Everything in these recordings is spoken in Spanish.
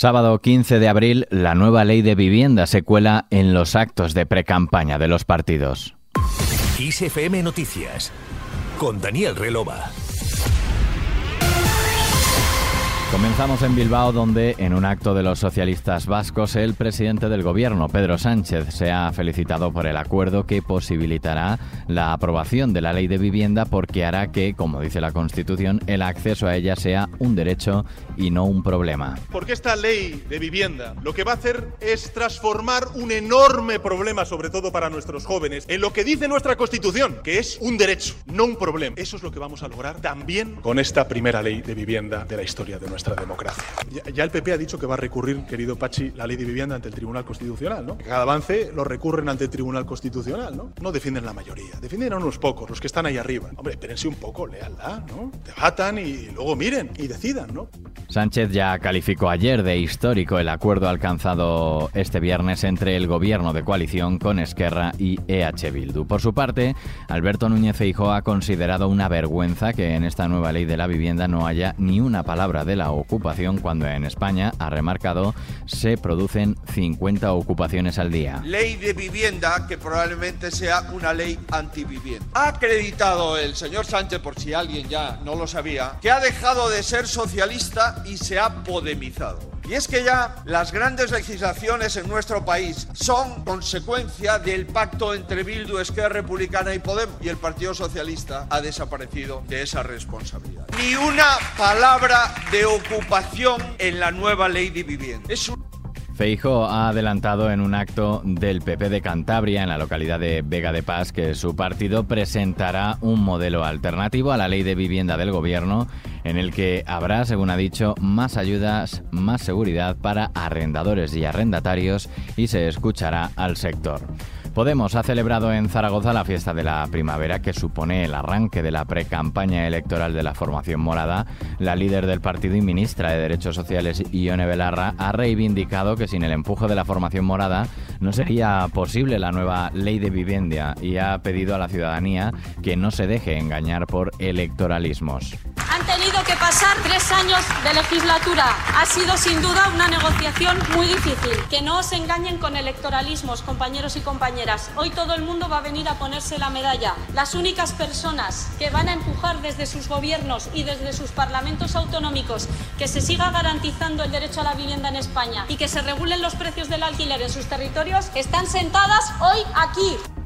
Sábado 15 de abril, la nueva ley de vivienda se cuela en los actos de precampaña de los partidos. ISFM Noticias con Daniel Relova. Comenzamos en Bilbao, donde en un acto de los socialistas vascos, el presidente del gobierno, Pedro Sánchez, se ha felicitado por el acuerdo que posibilitará la aprobación de la ley de vivienda porque hará que, como dice la Constitución, el acceso a ella sea un derecho y no un problema. Porque esta ley de vivienda lo que va a hacer es transformar un enorme problema, sobre todo para nuestros jóvenes, en lo que dice nuestra Constitución, que es un derecho, no un problema. Eso es lo que vamos a lograr también con esta primera ley de vivienda de la historia de nuestra nuestra democracia. Ya, el PP ha dicho que va a recurrir, querido Pachi, la ley de vivienda ante el Tribunal Constitucional, ¿no? Cada avance lo recurren ante el Tribunal Constitucional, ¿no? No defienden la mayoría, defienden a unos pocos, los que están ahí arriba. Hombre, espérense un poco, lealtad, ¿no? Debatan y luego miren y decidan, ¿no? Sánchez ya calificó ayer de histórico el acuerdo alcanzado este viernes entre el gobierno de coalición con Esquerra y EH Bildu. Por su parte, Alberto Núñez Feijóo ha considerado una vergüenza que en esta nueva ley de la vivienda no haya ni una palabra de la ocupación cuando en España, ha remarcado, se producen 50 ocupaciones al día. Ley de vivienda que probablemente sea una ley antivivienda. Ha acreditado el señor Sánchez, por si alguien ya no lo sabía, que ha dejado de ser socialista y se ha podemizado. Y es que ya las grandes legislaciones en nuestro país son consecuencia del pacto entre Bildu, Esquerra Republicana y Podemos. Y el Partido Socialista ha desaparecido de esa responsabilidad. Ni una palabra de ocupación en la nueva ley de vivienda. Feijo ha adelantado en un acto del PP de Cantabria, en la localidad de Vega de Paz, que su partido presentará un modelo alternativo a la ley de vivienda del gobierno, en el que habrá, según ha dicho, más ayudas, más seguridad para arrendadores y arrendatarios y se escuchará al sector. Podemos ha celebrado en Zaragoza la fiesta de la primavera que supone el arranque de la precampaña electoral de la formación morada. La líder del partido y ministra de Derechos Sociales, Ione Belarra, ha reivindicado que sin el empuje de la formación morada no sería posible la nueva ley de vivienda y ha pedido a la ciudadanía que no se deje engañar por electoralismos. Pasar tres años de legislatura. Ha sido sin duda una negociación muy difícil. Que no os engañen con electoralismos, compañeros y compañeras. Hoy todo el mundo va a venir a ponerse la medalla. Las únicas personas que van a empujar desde sus gobiernos y desde sus parlamentos autonómicos que se siga garantizando el derecho a la vivienda en España y que se regulen los precios del alquiler en sus territorios están sentadas hoy aquí.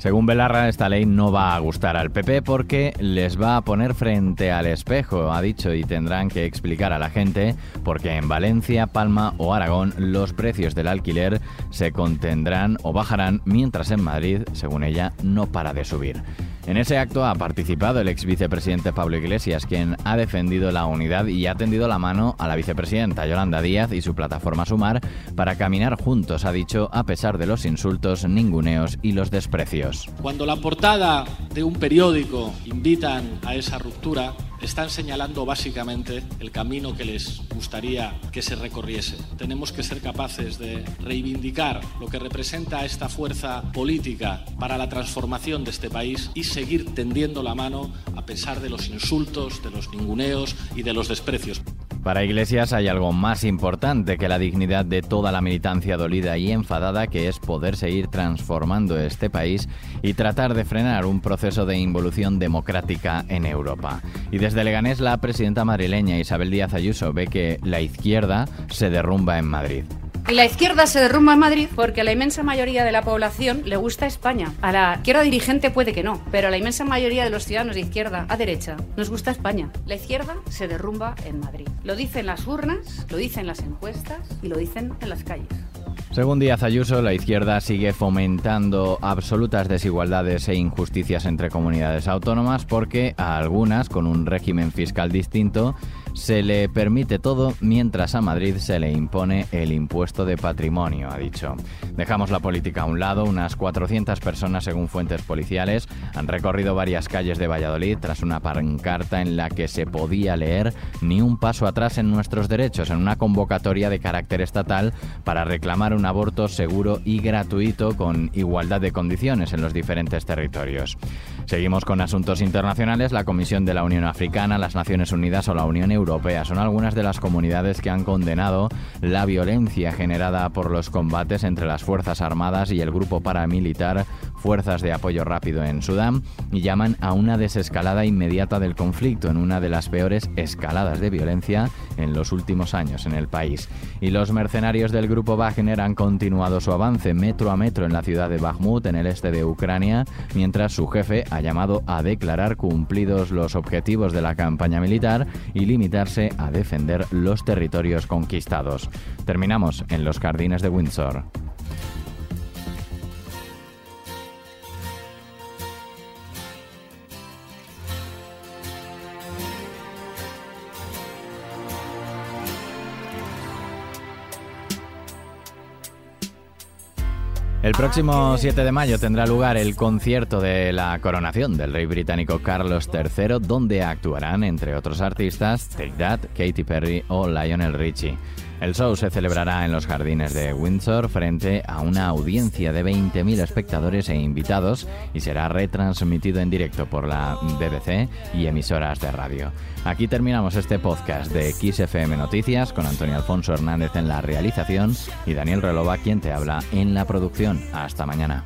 Según Belarra, esta ley no va a gustar al PP porque les va a poner frente al espejo, ha dicho, y tendrán que explicar a la gente por qué en Valencia, Palma o Aragón los precios del alquiler se contendrán o bajarán, mientras en Madrid, según ella, no para de subir. En ese acto ha participado el ex vicepresidente Pablo Iglesias, quien ha defendido la unidad y ha tendido la mano a la vicepresidenta Yolanda Díaz y su plataforma Sumar para caminar juntos, ha dicho, a pesar de los insultos, ninguneos y los desprecios. Cuando la portada de un periódico invitan a esa ruptura, están señalando básicamente el camino que les gustaría que se recorriese. Tenemos que ser capaces de reivindicar lo que representa esta fuerza política para la transformación de este país y seguir tendiendo la mano a pesar de los insultos, de los ninguneos y de los desprecios. Para Iglesias hay algo más importante que la dignidad de toda la militancia dolida y enfadada, que es poder seguir transformando este país y tratar de frenar un proceso de involución democrática en Europa. Y desde Leganés, la presidenta madrileña Isabel Díaz Ayuso ve que la izquierda se derrumba en Madrid. Y la izquierda se derrumba en Madrid porque a la inmensa mayoría de la población le gusta España. A la izquierda dirigente puede que no, pero a la inmensa mayoría de los ciudadanos de izquierda a derecha nos gusta España. La izquierda se derrumba en Madrid. Lo dicen las urnas, lo dicen las encuestas y lo dicen en las calles. Según Díaz Ayuso, la izquierda sigue fomentando absolutas desigualdades e injusticias entre comunidades autónomas porque a algunas, con un régimen fiscal distinto, se le permite todo mientras a Madrid se le impone el impuesto de patrimonio, ha dicho. Dejamos la política a un lado, unas 400 personas, según fuentes policiales, han recorrido varias calles de Valladolid tras una pancarta en la que se podía leer ni un paso atrás en nuestros derechos, en una convocatoria de carácter estatal para reclamar un aborto seguro y gratuito con igualdad de condiciones en los diferentes territorios. Seguimos con asuntos internacionales. La Comisión de la Unión Africana, las Naciones Unidas o la Unión Europea son algunas de las comunidades que han condenado la violencia generada por los combates entre las Fuerzas Armadas y el grupo paramilitar Fuerzas de Apoyo Rápido en Sudán y llaman a una desescalada inmediata del conflicto en una de las peores escaladas de violencia en los últimos años en el país. Y los mercenarios del grupo Wagner han continuado su avance metro a metro en la ciudad de Bakhmut, en el este de Ucrania, mientras su jefe ha llamado a declarar cumplidos los objetivos de la campaña militar y limitarse a defender los territorios conquistados. Terminamos en los jardines de Windsor. El próximo 7 de mayo tendrá lugar el concierto de la coronación del rey británico Carlos III, donde actuarán, entre otros artistas, Take That, Katy Perry o Lionel Richie. El show se celebrará en los jardines de Windsor frente a una audiencia de 20.000 espectadores e invitados y será retransmitido en directo por la BBC y emisoras de radio. Aquí terminamos este podcast de XFM Noticias con Antonio Alfonso Hernández en la realización y Daniel Relova quien te habla en la producción. Hasta mañana.